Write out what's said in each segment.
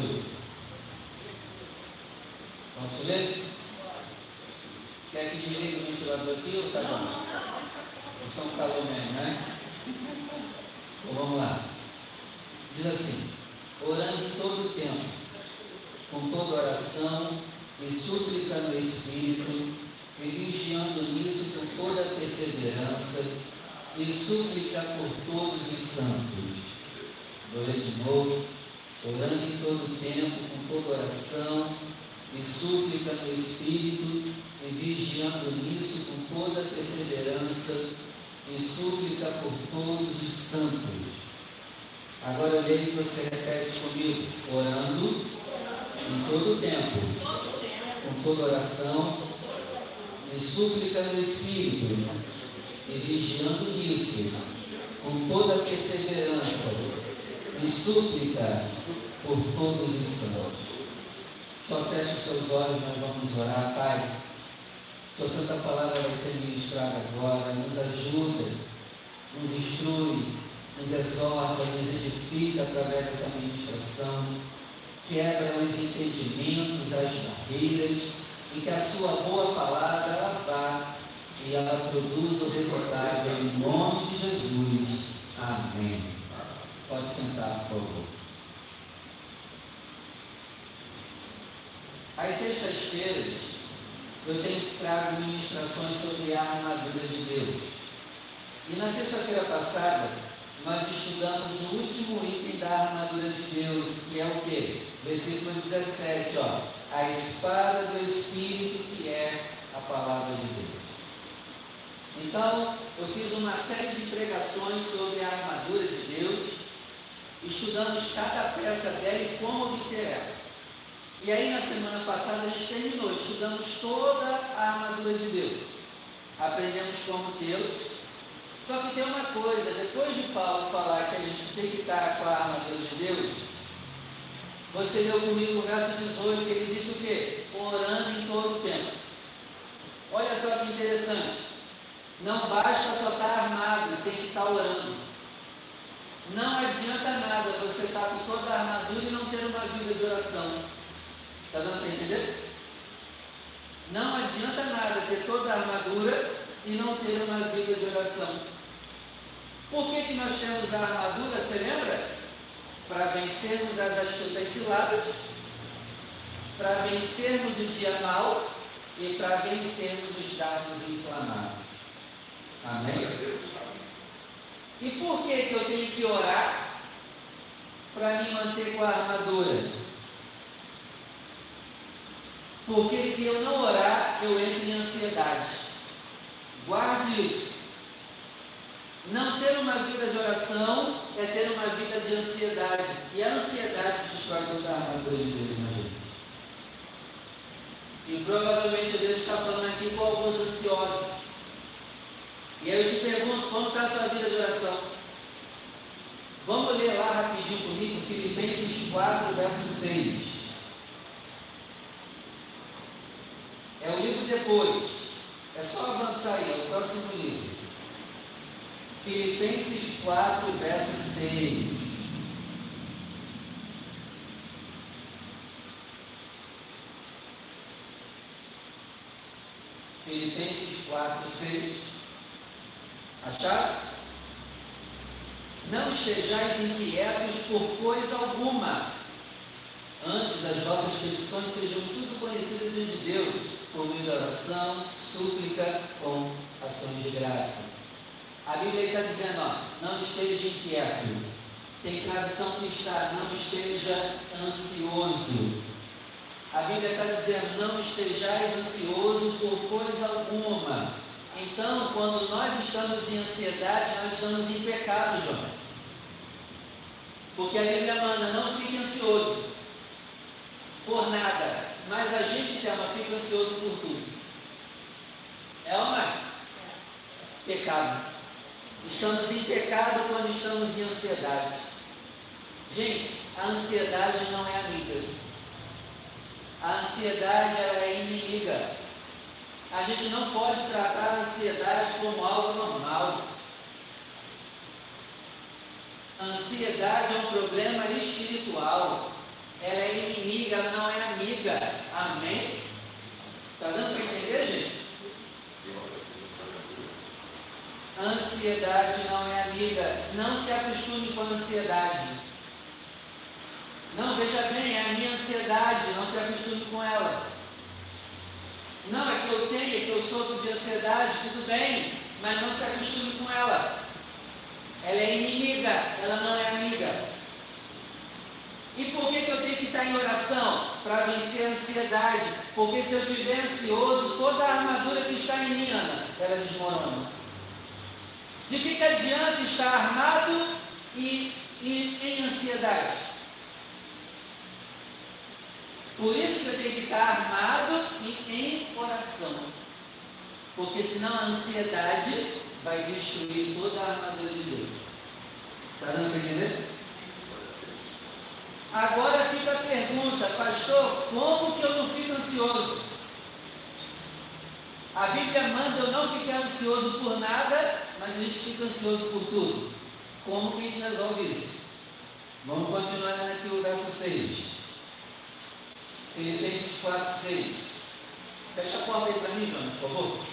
18. Posso ler? Quer que desligue o ventilador aqui ou tá bom? Está um calor mesmo, né? Então vamos lá. Diz assim: orando todo o tempo, com toda oração e súplica no Espírito, e vigiando nisso com toda perseverança e súplica por todos os santos. Vou ler de novo. Orando em todo tempo, com toda oração e súplica no Espírito, e vigiando nisso com toda perseverança e súplica por todos os santos. Agora eu leio que você repete comigo, orando em todo tempo, com toda oração e súplica no Espírito, e vigiando nisso, com toda perseverança e súplica por todos os santos. Só feche os seus olhos, nós vamos orar, Pai. Sua Santa Palavra vai ser ministrada agora, nos ajuda, nos instrui, nos exorta, nos edifica através dessa ministração, quebra os impedimentos, as barreiras, e que a sua boa palavra ela vá e ela produza o resultado em nome de Jesus. Amém. Pode sentar, por favor. Às sextas-feiras, eu tenho trago ministrações sobre a armadura de Deus. E na sexta-feira passada, nós estudamos o último item da armadura de Deus, que é o que? Versículo 17, ó. A espada do Espírito, que é a palavra de Deus. Então, eu fiz uma série de pregações sobre a armadura de Deus, estudamos cada peça dela e como obter ela. E aí, na semana passada, a gente terminou, estudamos toda a armadura de Deus. Aprendemos como tê-los. Só que tem uma coisa, depois de Paulo falar que a gente tem que estar com a armadura de Deus, você leu comigo o verso 18, que ele disse o quê? Orando em todo o tempo. Olha só que interessante. Não basta só estar armado, tem que estar orando. Não adianta nada você estar com toda a armadura e não ter uma vida de oração. Está dando para entender? Não adianta nada ter toda a armadura e não ter uma vida de oração. Por que, que nós temos a armadura, você lembra? Para vencermos as astutas ciladas, para vencermos o dia mal e para vencermos os dardos inflamados. Amém? E por que, que eu tenho que orar para me manter com a armadura? Porque se eu não orar, eu entro em ansiedade. Guarde isso. Não ter uma vida de oração é ter uma vida de ansiedade. E a ansiedade destrói toda a armadura de Deus na vida. E provavelmente Deus está falando aqui com alguns ansiosos. E aí eu te pergunto, como está a sua vida de oração? Vamos ler lá rapidinho comigo, Filipenses 4, verso 6. É o livro depois. É só avançar aí, é o próximo livro. Filipenses 4, verso 6. Filipenses 4, 6. Acharam? Não estejais inquietos por coisa alguma. Antes as vossas petições sejam tudo conhecidas de Deus, por meio de oração, súplica com ações de graça. A Bíblia está dizendo, ó, não esteja inquieto. Tem tradução que está, não esteja ansioso. A Bíblia está dizendo, não estejais ansioso por coisa alguma então, quando nós estamos em ansiedade, nós estamos em pecado, João. Porque a Bíblia manda, não fique ansioso por nada, mas a gente tema, fica ansioso por tudo. É não é? Pecado. Estamos em pecado quando estamos em ansiedade. Gente, a ansiedade não é amiga. A ansiedade é inimiga. A gente não pode tratar a ansiedade como algo normal. A ansiedade é um problema espiritual. ela é inimiga, ela não é amiga. Amém? Está dando para entender, gente? Ansiedade não é amiga. Não se acostume com a ansiedade. Não, veja bem, é a minha ansiedade, não se acostume com ela. Não, é que eu tenho, é que eu sofro de ansiedade, tudo bem, mas não se acostume com ela. Ela é inimiga, ela não é amiga. E por que, que eu tenho que estar em oração? Para vencer a ansiedade. Porque se eu estiver ansioso, toda a armadura que está em mim, Ana, ela desmorona. De que, que adianta estar armado e, e em ansiedade? Por isso que eu tenho que estar armado e em oração. Porque senão a ansiedade vai destruir toda a armadura de Deus. Está dando para entender? Agora fica a pergunta, pastor, como que eu não fico ansioso? A Bíblia manda eu não ficar ansioso por nada, mas a gente fica ansioso por tudo. Como que a gente resolve isso? Vamos continuar aqui o verso 6. Filipenses 4, 6. Fecha a porta aí para mim, João, por favor.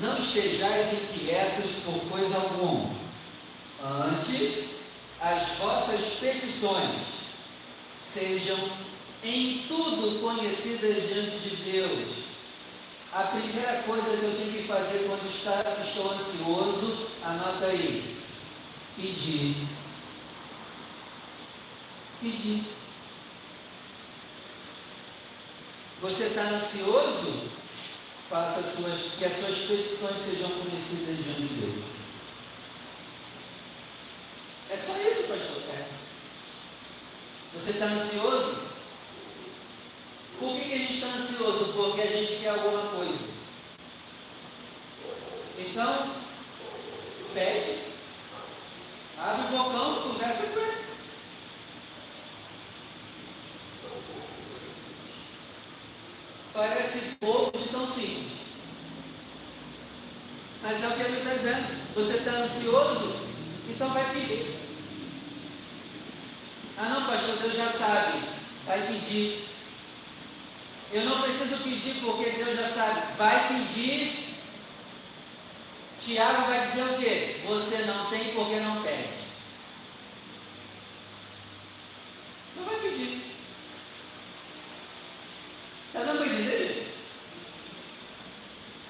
Não estejais inquietos por coisa alguma. Antes, as vossas petições sejam em tudo conhecidas diante de Deus. A primeira coisa que eu tenho que fazer quando estou ansioso, anota aí: pedir. Pedir. Você está ansioso? Faça suas, que as suas petições sejam conhecidas diante de Deus. É só isso, pastor. É. Você está ansioso? Por que, que a gente está ansioso? Porque a gente quer alguma coisa. Então, pede, abre o bocão, conversa com ele. Parece pouco de tão simples. Mas é o que ele está dizendo. Você está ansioso? Então vai pedir. Ah não, pastor, Deus já sabe. Vai pedir. Eu não preciso pedir porque Deus já sabe. Vai pedir. Tiago vai dizer o quê? Você não tem porque não pede. Não vai pedir. Está dando para entender?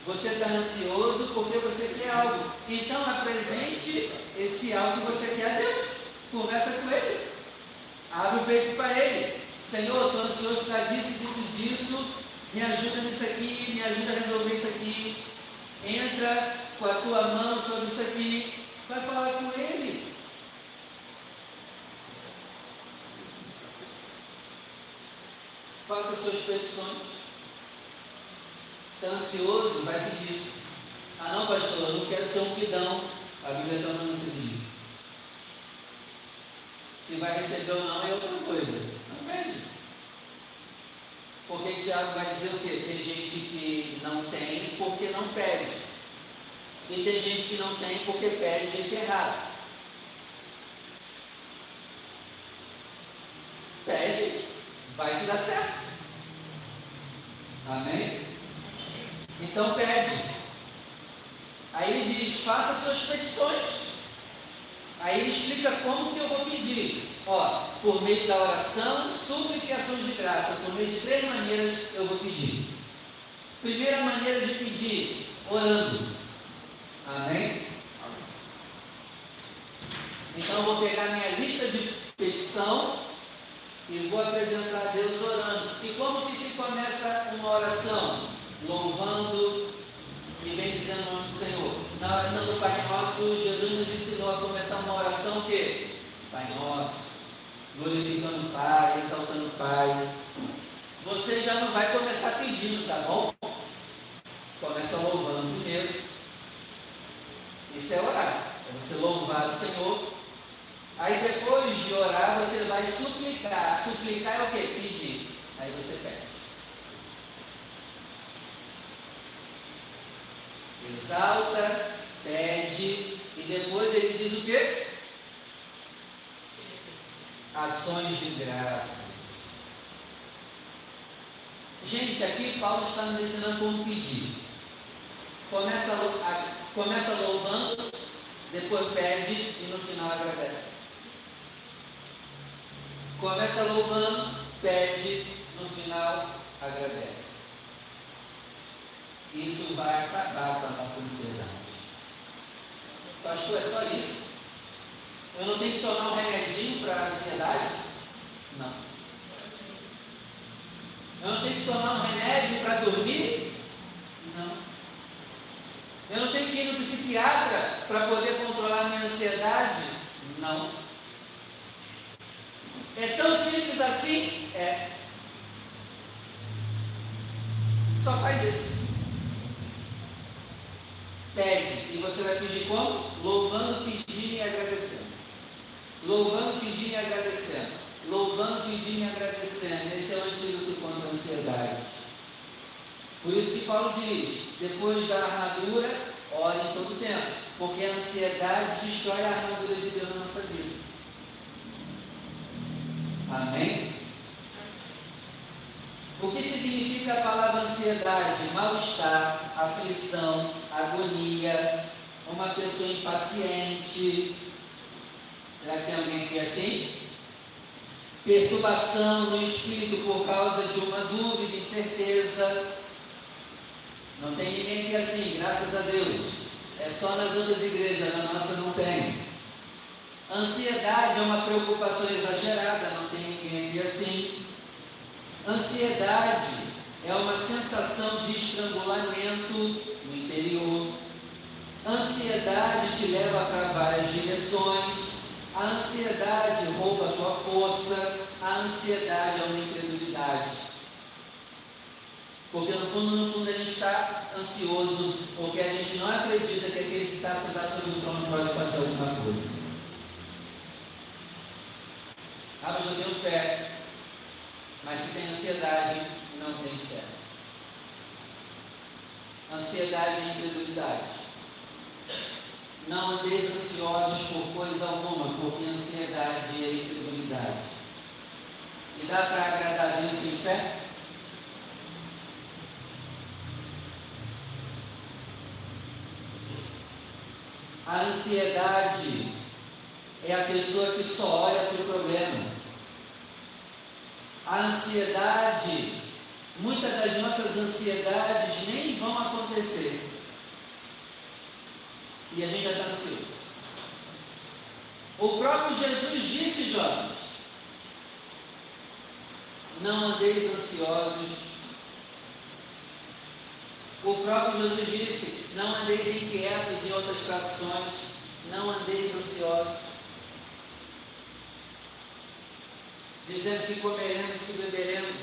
Você está ansioso porque você quer algo. Então apresente esse algo que você quer a Deus. Conversa com Ele. Abre o peito para Ele. Senhor, estou ansioso para disso, disso, disso. Me ajuda nisso aqui, me ajuda a resolver isso aqui. Entra com a tua mão sobre isso aqui. Vai falar com Ele. Faça suas petições. Está ansioso? Vai pedir. Ah não, pastor, eu não quero ser um pidão. A Bíblia está falando assim. Se vai receber ou não é outra coisa. Não pede. Porque Tiago vai dizer o quê? Tem gente que não tem porque não pede. E tem gente que não tem porque pede gente errada. Pede, vai que dá certo. Amém? Então pede. Aí ele diz, faça suas petições. Aí ele explica como que eu vou pedir. Ó, por meio da oração, súplica e ações de graça. Por meio de três maneiras eu vou pedir. Primeira maneira de pedir, orando. Amém? Então eu vou pegar minha lista de petição e vou apresentar a Deus orando. E como que se começa uma oração? Louvando e bendizendo o nome do Senhor. Na oração do Pai Nosso, Jesus nos ensinou a começar uma oração que Pai Nosso, glorificando o Pai, exaltando o Pai. Você já não vai começar pedindo, tá bom? Começa louvando primeiro. Isso é orar. É você louvar o Senhor. Aí depois de orar, você vai suplicar. Suplicar é o que? Pedir. Aí você pede. Exalta, pede, e depois ele diz o quê? ações de graça. Gente, aqui Paulo está nos ensinando como pedir. Começa, a, começa louvando, depois pede e no final agradece. Começa louvando, pede, no final agradece. Isso vai acabar com a nossa ansiedade. Pastor, é só isso? Eu não tenho que tomar um remedinho para a ansiedade? Não. Eu não tenho que tomar um remédio para dormir? Não. Eu não tenho que ir no psiquiatra para poder controlar a minha ansiedade? Não. É tão simples assim? É. Só faz isso. Pede. E você vai pedir como? Louvando, pedindo e agradecendo. Louvando, pedindo e agradecendo. Louvando, pedindo e agradecendo. Esse é o antídoto contra a ansiedade. Por isso que Paulo diz: depois da armadura, ore em todo tempo. Porque a ansiedade destrói a armadura de Deus na nossa vida. Amém? O que significa a palavra ansiedade? Mal-estar, aflição, agonia, uma pessoa impaciente. Será que tem alguém aqui assim? Perturbação no espírito por causa de uma dúvida, incerteza. Não tem ninguém aqui assim, graças a Deus. É só nas outras igrejas, na nossa não tem. Ansiedade é uma preocupação exagerada, não tem ninguém aqui assim. Ansiedade é uma sensação de estrangulamento no interior. Ansiedade te leva para várias direções. A ansiedade rouba a tua força. A ansiedade é uma incredulidade. Porque no fundo, no fundo, a gente está ansioso, porque a gente não acredita que aquele que está sentado sobre o trono pode fazer alguma coisa. Ah, mas eu tenho fé. Mas se tem ansiedade, não tem fé. Ansiedade é incredulidade. Não andeis ansiosos por coisa alguma, porque ansiedade é incredulidade. E dá para agradar a Deus sem fé? A ansiedade é a pessoa que só olha para o problema. A ansiedade, muitas das nossas ansiedades nem vão acontecer. E a gente já está ansioso. O próprio Jesus disse, jovens, não andeis ansiosos. O próprio Jesus disse, não andeis inquietos em outras traduções, não andeis ansiosos. dizendo que comeremos, que beberemos.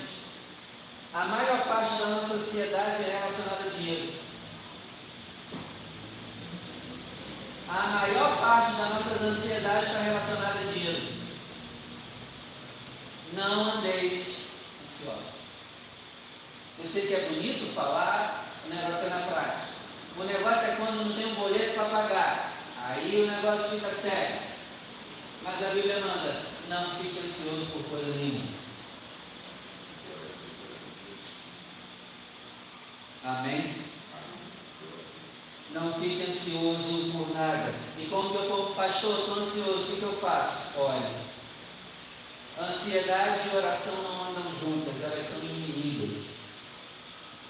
A maior parte da nossa ansiedade é relacionada a dinheiro. A maior parte da nossa ansiedade está relacionada a dinheiro. Não andeis ansiosos. Eu sei que é bonito falar, o negócio é na prática. O negócio é quando não tem um boleto para pagar. Aí o negócio fica sério. Mas a Bíblia manda, não fique ansioso por coisa nenhuma. Amém? Não fique ansioso por nada. E como que eu estou, pastor, estou ansioso, o que, que eu faço? Olha, ansiedade e oração não andam juntas, elas são inimigas.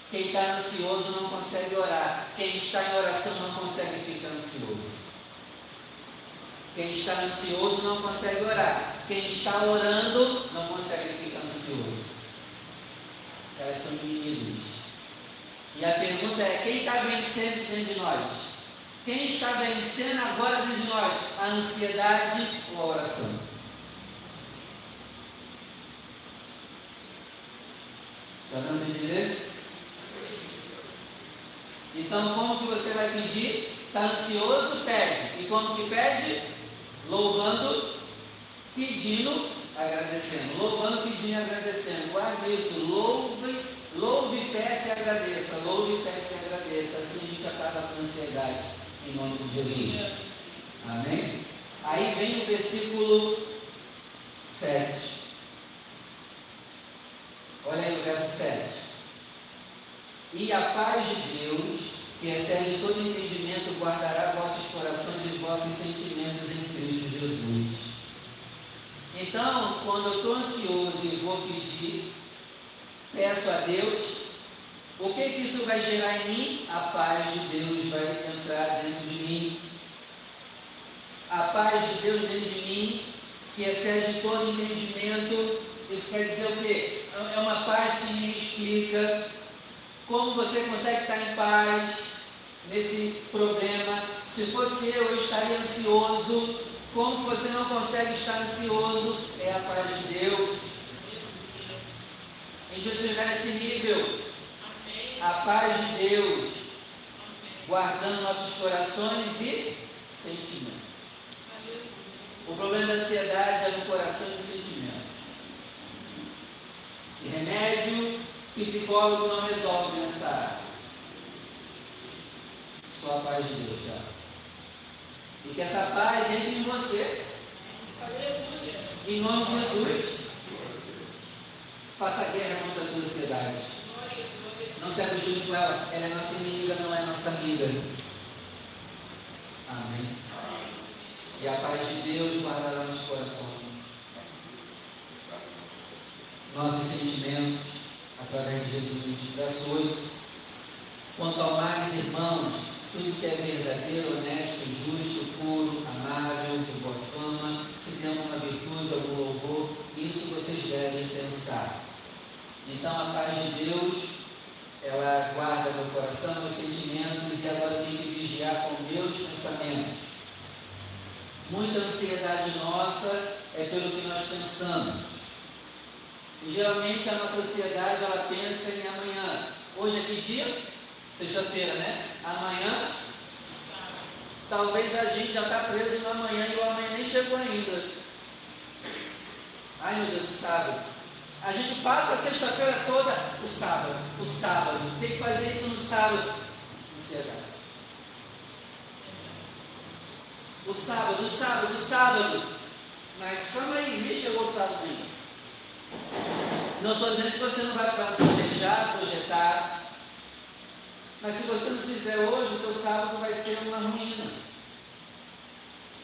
Quem está ansioso não consegue orar. Quem está em oração não consegue ficar ansioso. Quem está ansioso não consegue orar. Quem está orando não consegue ficar ansioso. Elas são inimigos. E a pergunta é: quem está vencendo dentro de nós? Quem está vencendo agora dentro de nós? A ansiedade ou a oração? Está dando para entender? Então, como que você vai pedir? Está ansioso? Pede. E como que pede? Louvando, pedindo, agradecendo. Louvando, pedindo e agradecendo. Guarde isso. Louve, louve, peça e agradeça. Louve, peça e agradeça. Assim a gente acaba com a ansiedade. Em nome de Jesus. Amém? Aí vem o versículo 7. Olha aí o verso 7. E a paz de Deus, que excede todo entendimento, guardará vossos corações e vossos sentimentos em Cristo Jesus. Então, quando eu estou ansioso e vou pedir, peço a Deus, o que, que isso vai gerar em mim? A paz de Deus vai entrar dentro de mim. A paz de Deus dentro de mim, que excede todo entendimento, isso quer dizer o quê? É uma paz que me explica como você consegue estar em paz nesse problema. Se fosse eu, eu estaria ansioso. Como você não consegue estar ansioso? É a paz de Deus. Em Jesus nesse nível, a paz de Deus, guardando nossos corações e sentimentos. O problema da ansiedade é no coração e no sentimento. E remédio, psicólogo não resolve nessa área. Só a paz de Deus, já. E que essa paz entre em você. Em nome de Jesus. Faça guerra contra a tua ansiedade. Não se acostume com ela. Ela é nossa inimiga, não é nossa amiga. Amém. E a paz de Deus guardará nossos corações. Nossos sentimentos, através de Jesus. Verso 8. Quanto ao mais, irmãos, tudo que é verdadeiro, honesto, justo, puro, amável, de boa fama, se tem alguma virtude, algum louvor, isso vocês devem pensar. Então a paz de Deus, ela guarda meu coração, meus sentimentos e agora tenho que vigiar com meus pensamentos. Muita ansiedade nossa é pelo que nós pensamos. E geralmente a nossa ansiedade ela pensa em amanhã. Hoje é que dia? Sexta-feira, né? Amanhã. Talvez a gente já está preso no amanhã e o amanhã nem chegou ainda. Ai meu Deus, sábado. A gente passa a sexta-feira toda o sábado, o sábado. Tem que fazer isso no sábado. Ansiedade. O sábado, o sábado, o sábado. Mas calma aí, nem chegou o sábado ainda. Não estou dizendo que você não vai planejar, projetar. Mas se você não fizer hoje, o teu sábado vai ser uma ruína.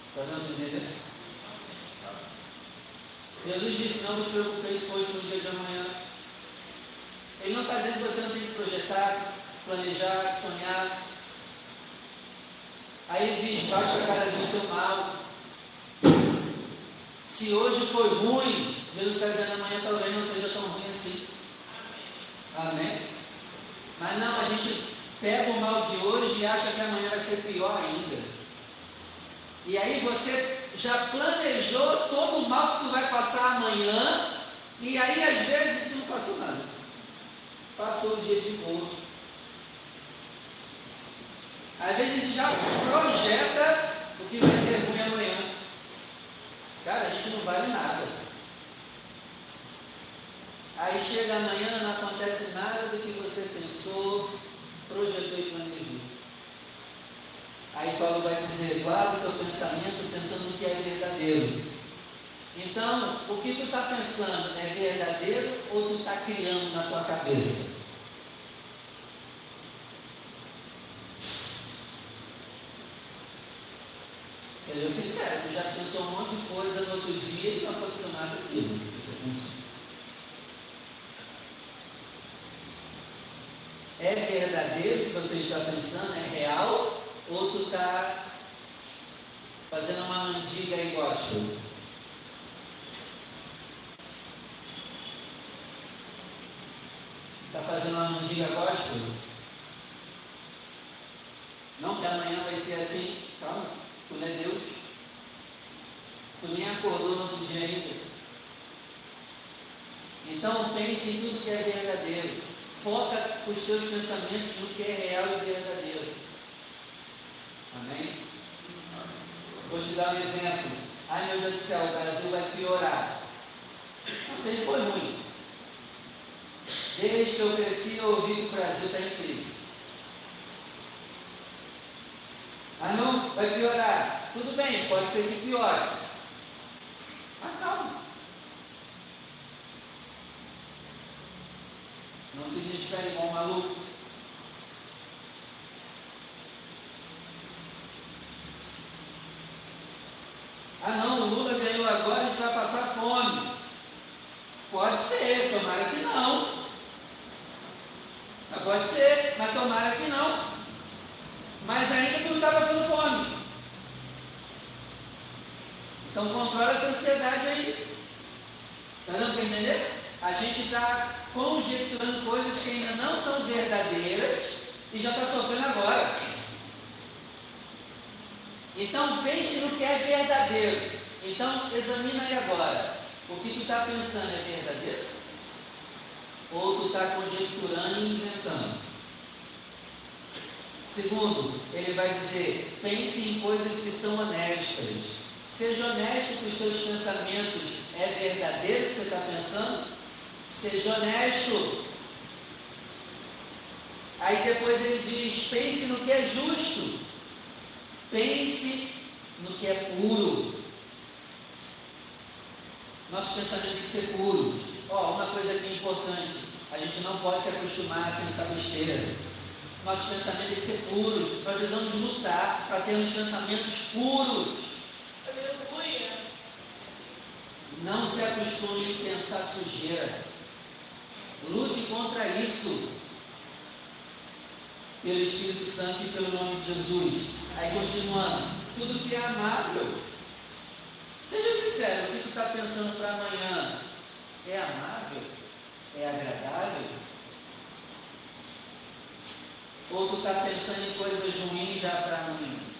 Está dando entender? Jesus disse: Não vos preocupeis, pois, no dia de amanhã. Ele não está dizendo que você não tem que projetar, planejar, sonhar. Aí ele diz: Baixa cada dia o seu mal. Se hoje foi ruim, Jesus está dizendo amanhã talvez não seja tão ruim assim. Amém? Mas não, a gente pega o mal de hoje e acha que amanhã vai ser pior ainda. E aí você já planejou todo o mal que tu vai passar amanhã, e aí às vezes tu não passou nada. Passou o dia de boa. Às vezes já projeta o que vai ser ruim amanhã. Cara, a gente não vale nada. Aí chega amanhã, não acontece nada do que você pensou, projetou e planejou. Aí Paulo vai dizer, guarda o teu pensamento pensando no que é verdadeiro. Então, o que tu está pensando é verdadeiro ou tu está criando na tua cabeça? Seja sincero, tu já pensou um monte de coisa no outro dia e não aconteceu nada aquilo. É verdadeiro o que você está pensando? É real ou tu está fazendo uma mandiga e gosta? Está fazendo uma mandiga gosta? Não que amanhã vai ser assim. Calma, tu não é Deus. Tu nem acordou no outro dia ainda. Então pense em tudo que é verdadeiro. Foca os teus pensamentos no que é real e verdadeiro. Amém? Vou te dar um exemplo. Ai meu Deus do céu, o Brasil vai piorar. Não sei, foi ruim. Desde que eu cresci, eu ouvi que o Brasil está em crise. Ah não, vai piorar. Tudo bem, pode ser que piore. Mas calma. Não se desfere igual um maluco. Ah não, o Lula ganhou agora, a gente vai passar fome. Pode ser, tomara que não. Mas pode ser, mas tomara que não. Mas ainda tu não está passando fome. Então controla essa ansiedade aí. Está dando para entender? A gente está conjecturando coisas que ainda não são verdadeiras e já está sofrendo agora. Então pense no que é verdadeiro. Então examina aí agora. O que tu está pensando é verdadeiro? Ou tu está conjecturando e inventando? Segundo, ele vai dizer: pense em coisas que são honestas. Seja honesto com os seus pensamentos. É verdadeiro o que você está pensando? Seja honesto. Aí depois ele diz: pense no que é justo. Pense no que é puro. Nosso pensamento tem que ser puro. Ó, oh, uma coisa é importante: a gente não pode se acostumar a pensar besteira. Nosso pensamento tem que ser puro. Nós precisamos lutar para termos pensamentos puros. Não se acostume a pensar sujeira. Lute contra isso. Pelo Espírito Santo e pelo nome de Jesus. Aí continuando. Tudo que é amável. Seja sincero, o que tu está pensando para amanhã? É amável? É agradável? Ou tu está pensando em coisas ruins já para amanhã?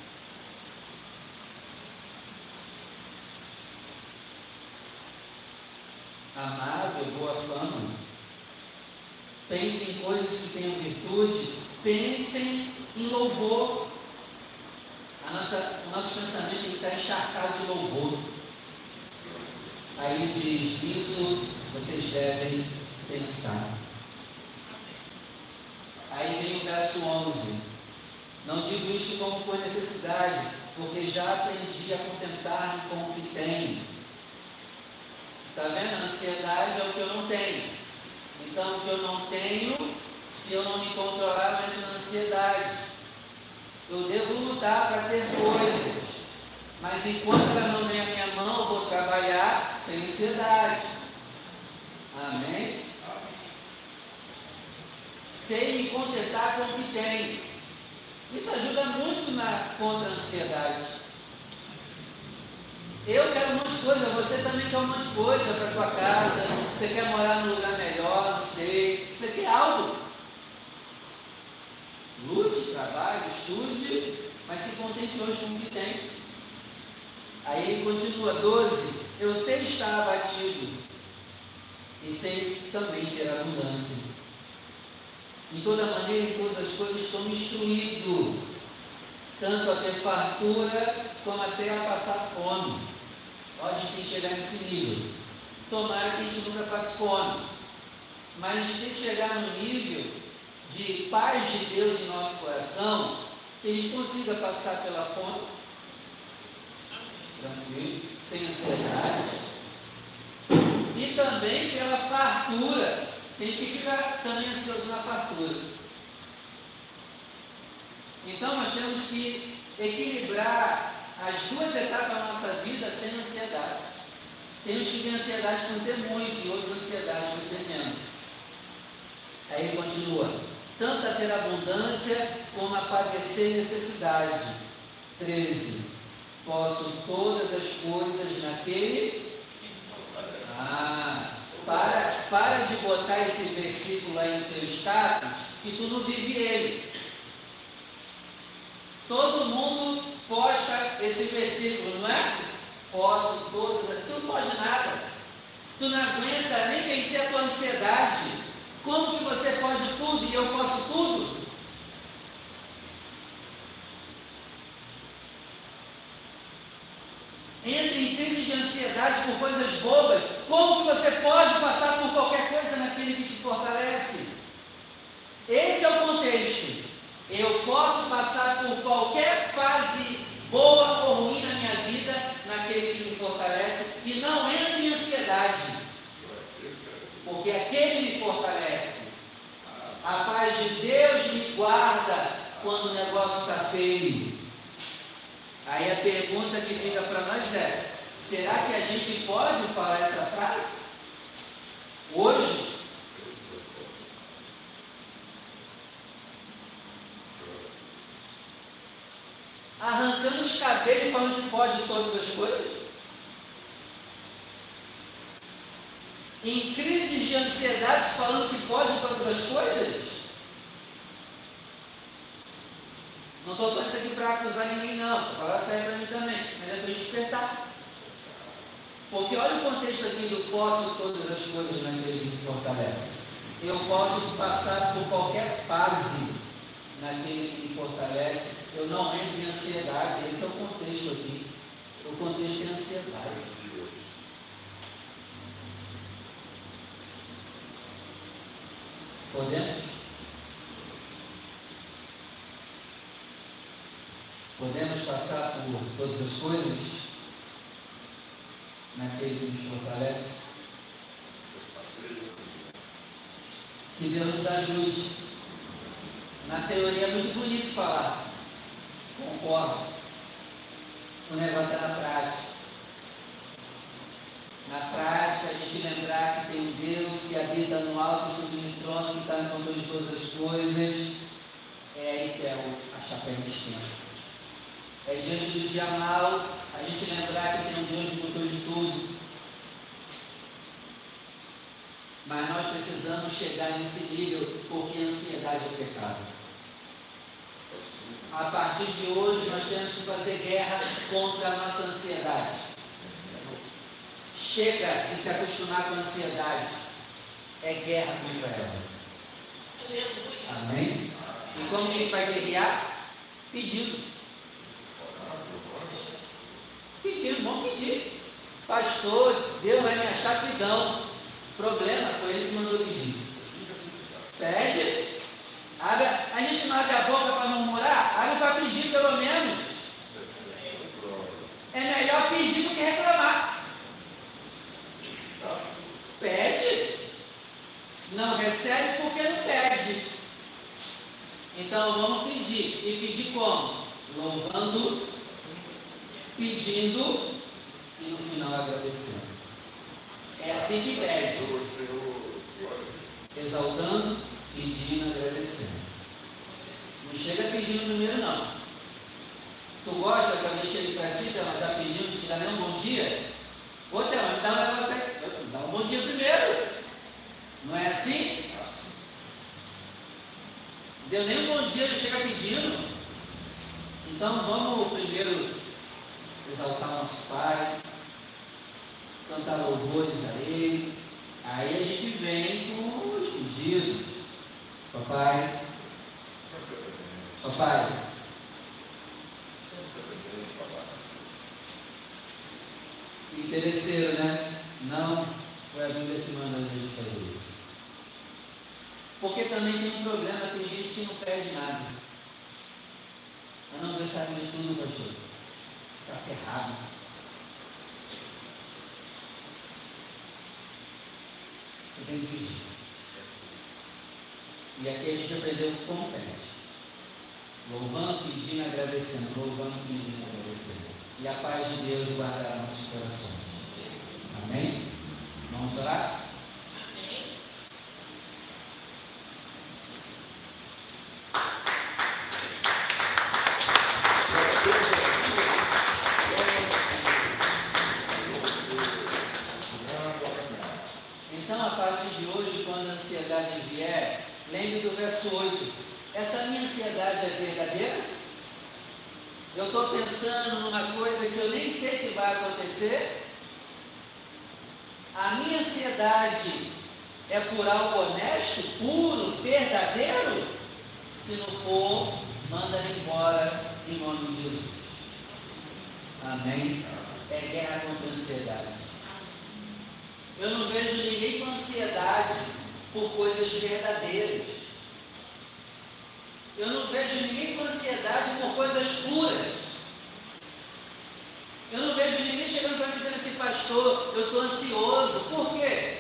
amável, boa fama. Pensem em coisas que tenham virtude, pensem em louvor. Nossa, o nosso pensamento tem que estar encharcado de louvor. Aí diz: Isso vocês devem pensar. Aí vem o verso 11: Não digo isto como por necessidade, porque já aprendi a contentar-me com o que tenho Está vendo? A ansiedade é o que eu não tenho. Então, o que eu não tenho, se eu não me controlar, eu entro na ansiedade. Eu devo lutar para ter coisas. Mas enquanto ela não vem à minha mão, eu vou trabalhar sem ansiedade. Amém? Sei me contentar com o que tenho. Isso ajuda muito na contra a ansiedade. Eu quero um monte de coisa, você também quer um monte de coisa para tua casa, você quer morar num lugar melhor, não sei, você quer algo. Lute, trabalhe, estude, mas se contente hoje com o que tem. Aí ele continua, 12, eu sei estar abatido e sei também ter abundância. Em toda maneira, em todas as coisas, estou instruído, tanto a ter fartura como até a passar fome. Ó, a gente tem que chegar nesse nível. Tomara que a gente nunca passe fome. Mas a gente tem que chegar no nível de paz de Deus em nosso coração, que a gente consiga passar pela fome, tranquilo, sem ansiedade, e também pela fartura. Tem gente que fica também ansioso na fartura. Então nós temos que equilibrar as duas etapas da nossa vida sem ansiedade. Temos que ter ansiedade por ter muito e outras ansiedades por ter menos. Aí ele continua: tanto a ter abundância como a padecer necessidade. 13. Posso todas as coisas naquele. Ah, para, para de botar esse versículo aí no teu status, que tu não vive ele. Todo mundo posta esse versículo, não é? Posso todas, tu não pode nada. Tu não aguenta nem vencer a tua ansiedade. Como que você pode tudo e eu posso tudo? Entra em crise de ansiedade por coisas bobas. Como que você pode passar por qualquer coisa naquele que te fortalece? Esse é o contexto. Eu posso passar por qualquer fase boa ou ruim na minha vida, naquele que me fortalece, e em ansiedade, porque aquele me guarda quando o negócio está feio. Aí a pergunta que fica para nós é: será que a gente pode falar essa frase? Hoje? Arrancando os cabelos e falando que pode todas as coisas? Em crises de ansiedade falando que pode todas as coisas? Não estou falando isso aqui para acusar ninguém, não. Essa palavra serve para mim também. Mas é para despertar. Porque olha o contexto aqui do posso todas as coisas naquele que me fortalece. Eu posso passar por qualquer fase naquele que me fortalece. Eu não entro em ansiedade. Esse é o contexto aqui. O contexto é ansiedade. Podemos? Podemos passar por todas as coisas naquele que nos fortalece. Que Deus nos ajude. Na teoria é muito bonito falar. Concordo. O negócio é na prática. Na prática, a gente lembrar que tem um Deus que habita no alto e sublime trono, que está no controle de todas as coisas. É aí que é a chapéu de esquema. É diante do dia mal, a gente lembrar que tem um Deus de controle de tudo. Mas nós precisamos chegar nesse nível porque a ansiedade é pecado. A partir de hoje nós temos que fazer guerra contra a nossa ansiedade. Chega de se acostumar com a ansiedade. É guerra contra ela. Amém? E como a gente vai guerrear? Pedindo. Pedindo, vamos pedir. Pastor, Deus vai me achar pidão. Problema, foi ele que mandou pedir. Pede. Abre, a gente não abre a boca para murmurar, abre para pedir pelo menos. É melhor pedir do que reclamar. Pede. Não recebe porque não pede. Então vamos pedir. E pedir como? Louvando pedindo e no final agradecendo. É assim que pede. Exaltando, pedindo, agradecendo. Não chega pedindo primeiro, não. Tu gosta que alguém chegue para ti, ela está pedindo, te dá nem um bom dia? Ô, Thelma, me dá um negócio aí. Dá um bom dia primeiro. Não é assim? Deu nem um bom dia, já chega pedindo. Então vamos primeiro exaltar nosso Pai, cantar louvores a Ele. Aí a gente vem com os pedidos. Papai, papai, interesseiro, né? Não foi a Bíblia que manda a gente fazer isso. Porque também tem um problema, tem gente que não perde nada. Eu não gostaria de tudo, pastor está ferrado. Você tem que pedir. E aqui a gente aprendeu como pede. é por algo honesto, puro, verdadeiro? Se não for, manda ele embora em nome de Jesus. Amém? É guerra contra a ansiedade. Eu não vejo ninguém com ansiedade por coisas verdadeiras. Eu não vejo ninguém com ansiedade por coisas puras. Eu não vejo ninguém chegando para mim dizendo assim, pastor, eu estou ansioso. Por quê?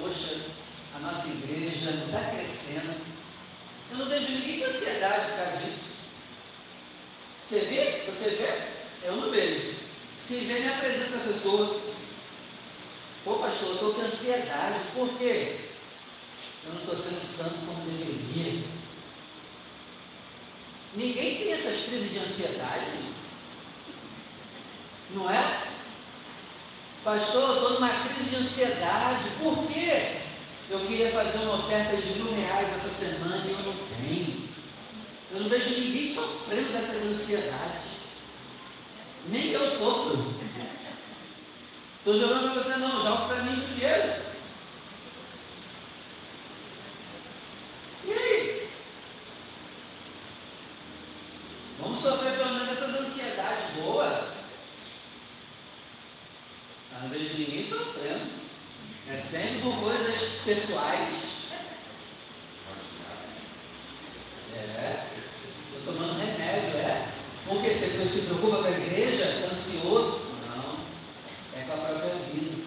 poxa, a nossa igreja não está crescendo. Eu não vejo ninguém com ansiedade por causa disso. Você vê? Você vê? Eu não vejo. Se vê, me apresenta essa pessoa. Pô, pastor, eu estou com ansiedade. Por quê? Eu não estou sendo santo como deveria. Ninguém tem essas crises de ansiedade. Não é? Pastor, estou numa crise de ansiedade. Por quê? Eu queria fazer uma oferta de mil reais essa semana e eu não tenho. Eu não vejo ninguém sofrendo dessas ansiedades. Nem eu sofro. Estou jogando para você não, joga para mim primeiro. E aí? Vamos sofrer pelo menos essas ansiedades boas. Eu não vejo ninguém sofrendo. É sempre por coisas pessoais. É. Estou tomando remédio, é. Porque você se preocupa com a igreja, está ansioso. Não. É com a própria vida.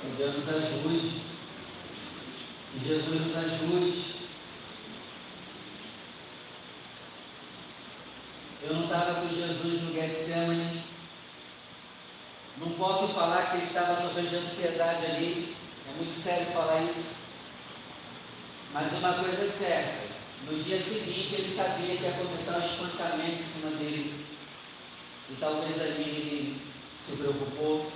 Que Deus nos ajude. Que Jesus nos ajude. Eu não estava com Jesus no Getsemane. Não posso falar que ele estava sofrendo de ansiedade ali. É muito sério falar isso. Mas uma coisa é certa. No dia seguinte ele sabia que ia começar o espancamento em cima dele. E talvez ali ele se preocupou.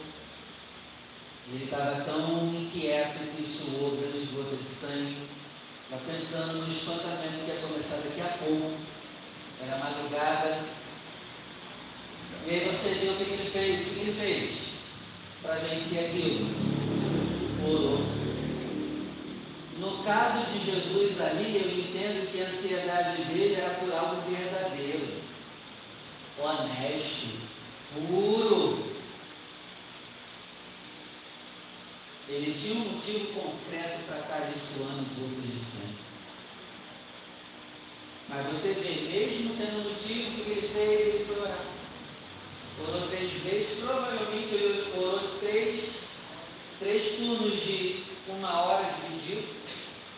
Ele estava tão inquieto que suou grandes gotas de sangue. Estava pensando no espancamento que ia começar daqui a pouco era madrugada. E aí você viu o que ele fez? O que ele fez? Para vencer aquilo. Orou. No caso de Jesus ali, eu entendo que a ansiedade dele era por algo verdadeiro, honesto, puro. Ele tinha um motivo concreto para estar ali suando gotas de sangue. Mas você vê, mesmo tendo motivo que ele fez, ele foi orar. Orou três vezes, provavelmente ele orou três, três turnos de uma hora dividido,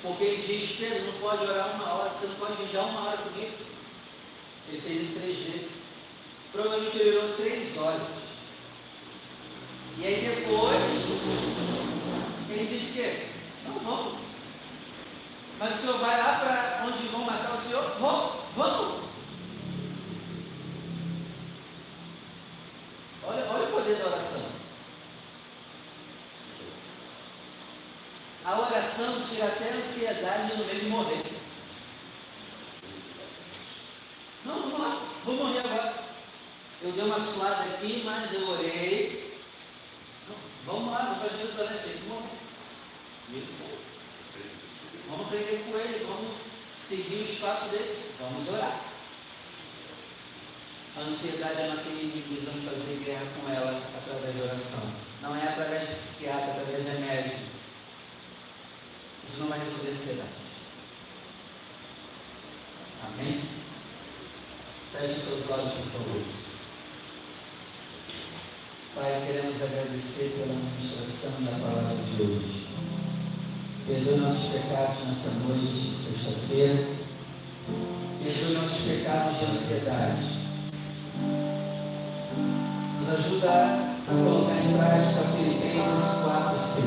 porque ele diz, Pedro, não pode orar uma hora, você não pode vigiar uma hora comigo. Ele fez isso três vezes. Provavelmente ele orou três horas. E aí depois, ele diz que, não, vamos. Mas o senhor vai lá para onde vão matar o senhor? Vamos, vamos. Olha, olha o poder da oração. A oração tira até a ansiedade no meio de morrer. Não, vamos lá, vou morrer agora. Eu dei uma suada aqui, mas eu orei. vamos lá, vamos para Jerusalém, tem que morrer. E ele foi. Vamos aprender com ele, vamos seguir o espaço dele, vamos orar. A ansiedade é nossa inimiga, vamos fazer guerra com ela através de oração. Não é através de psiquiatra, através de remédio. Isso não vai resolver a ansiedade. Amém? Feche seus olhos, por favor. Pai, queremos agradecer pela ministração da palavra de hoje. Perdoe nossos pecados nessa noite de sexta-feira. Perdoe nossos pecados de ansiedade. Nos ajuda a colocar em prática Filipenses 4, 6.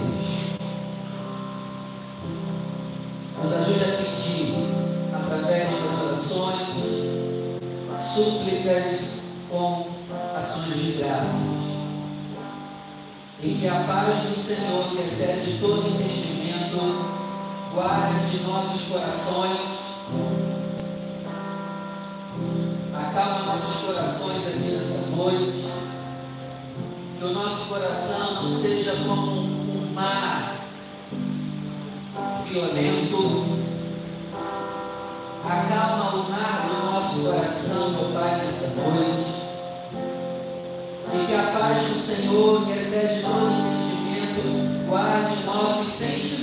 Nos ajude a pedir, através das orações, súplicas com ações de graças. E que a paz do Senhor, que excede todo entendimento, guarde nossos corações, acalma nossos corações aqui nessa noite, que o nosso coração não seja como um mar violento, acalma o mar do nosso coração, meu Pai, nessa noite, e que a paz do Senhor, que excede todo entendimento, guarde nossos sentimentos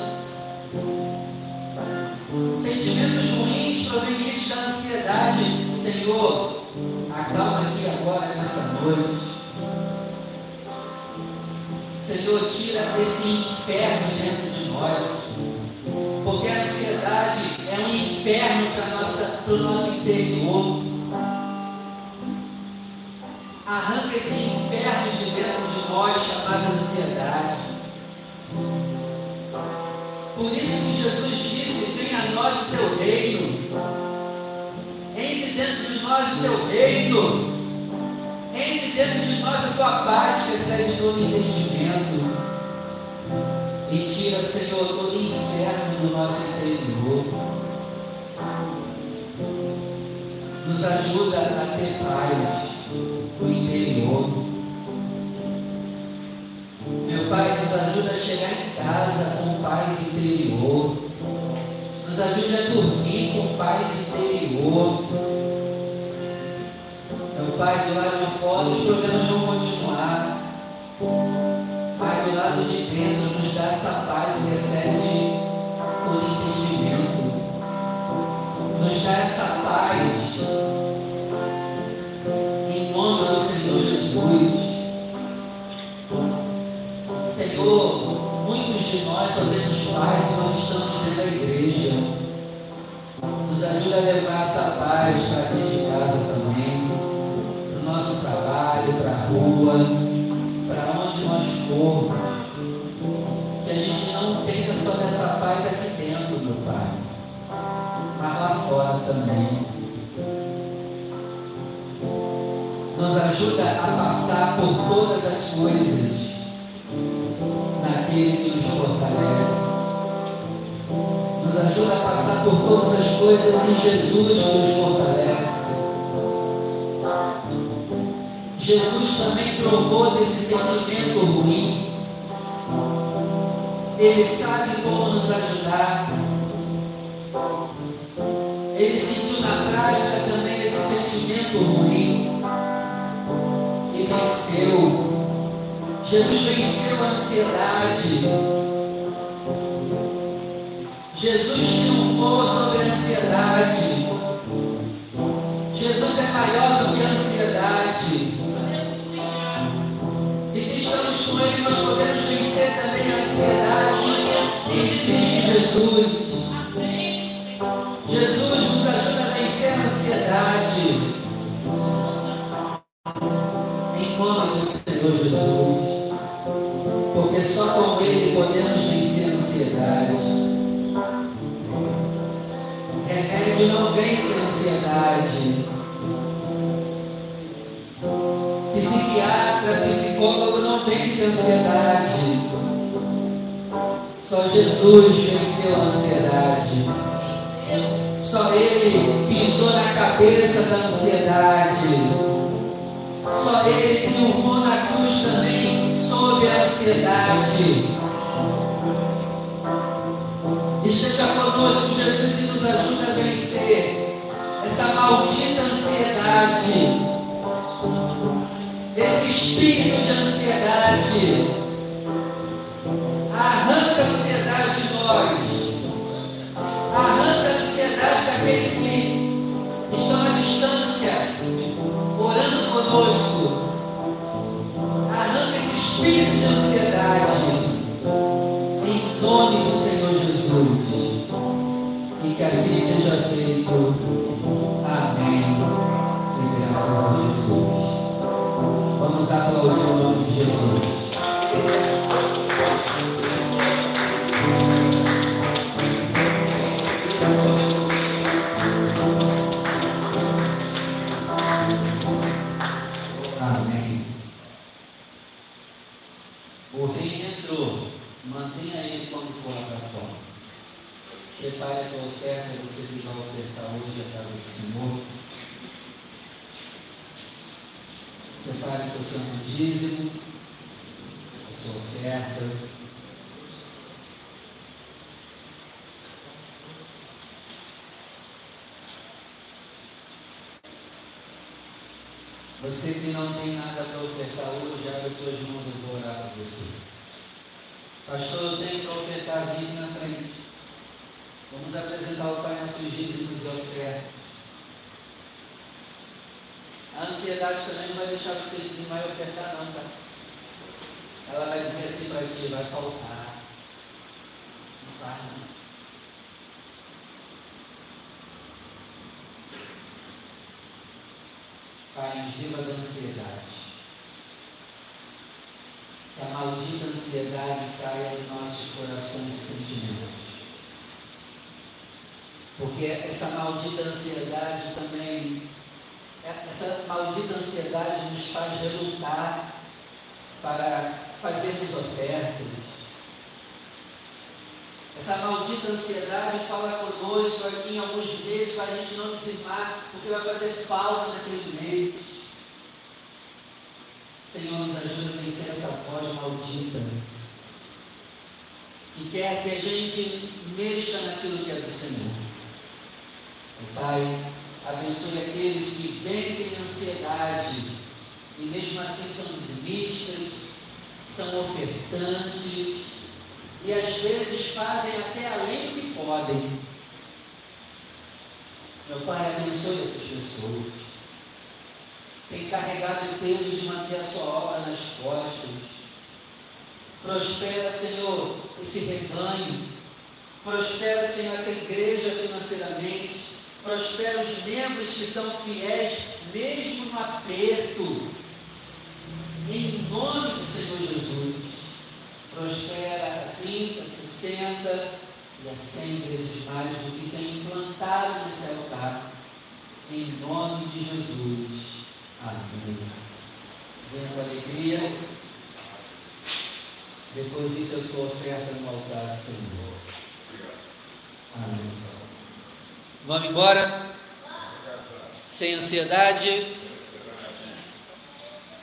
Senhor, acalma aqui agora nessa noite. Senhor, tira esse inferno dentro de nós. Porque a ansiedade é um inferno para o nosso interior. Arranca esse inferno de dentro de nós chamado ansiedade. Por isso que Jesus disse: Venha a nós o teu reino. Dentro de nós o teu reino. Entre dentro de nós a tua paz que excede todo entendimento. E tira, Senhor, todo inferno do nosso interior. Nos ajuda a ter paz no interior. Meu Pai, nos ajuda a chegar em casa com paz interior. Nos ajude a dormir com paz interior. Pai, do lado de fora os problemas vão continuar. Pai, do lado de dentro, nos dá essa paz que excede todo entendimento. Nos dá essa paz. Em nome do Senhor Jesus. Senhor, muitos de nós só temos paz quando estamos dentro da igreja. Nos ajuda a levar essa paz para dentro de casa trabalho, para a rua, para onde nós formos. Que a gente não tenha só dessa paz aqui dentro, meu Pai, mas lá fora também. Nos ajuda a passar por todas as coisas naquele que nos fortalece. Nos ajuda a passar por todas as coisas em Jesus que nos fortalece. Jesus também provou desse sentimento ruim. Ele sabe como nos ajudar. Ele sentiu na prática também esse sentimento ruim e venceu. Jesus venceu a ansiedade. Jesus triunfou sobre psicólogo não vence a ansiedade. Só Jesus venceu a ansiedade. Só Ele pisou na cabeça da ansiedade. Só Ele triunfou na cruz também sobre a ansiedade. Esteja conosco, Jesus, e nos ajuda a vencer essa maldita ansiedade, esse espírito de ansiedade. Arranca a ansiedade de nós, arranca a ansiedade daqueles que estão à distância, orando conosco. Arranca esse espírito de ansiedade, em nome do Senhor Jesus. E que assim seja feito. Prepare a tua oferta, você que vai ofertar hoje a casa do Senhor. Separe seu santo dízimo, a sua oferta. Você que não tem nada para ofertar hoje, abre suas mãos, eu vou orar para você. Pastor, eu tenho para ofertar na frente. Vamos apresentar ao Pai nossos dízimos e ofertas. A ansiedade também não vai deixar você dizimar e ofertar, não, tá? Ela vai dizer assim para ti: vai faltar. Não faz, não. Pai, nos livra da ansiedade. Que a maldita ansiedade saia dos nossos corações e sentimentos. Porque essa maldita ansiedade também, essa maldita ansiedade nos faz relutar para fazermos ofertas. Essa maldita ansiedade fala conosco aqui em alguns meses para a gente não dizimar, porque vai fazer falta naquele mês. Senhor, nos ajuda a vencer essa voz maldita que quer que a gente mexa naquilo que é do Senhor. Pai, abençoe aqueles que vencem a ansiedade e mesmo assim são dizimistas, são ofertantes e às vezes fazem até além do que podem. Meu Pai, abençoe essas pessoas. Tem carregado o peso de manter a sua obra nas costas. Prospera, Senhor, esse rebanho. Prospera, Senhor, essa igreja financeiramente prospera os membros que são fiéis, mesmo no aperto. Em nome do Senhor Jesus. Prospera a 30, 60 e a 100 vezes mais do que tem implantado nesse altar. Em nome de Jesus. Amém. Venha com alegria. Deposite a sua oferta no altar do Senhor. Amém. Vamos embora? Sem ansiedade.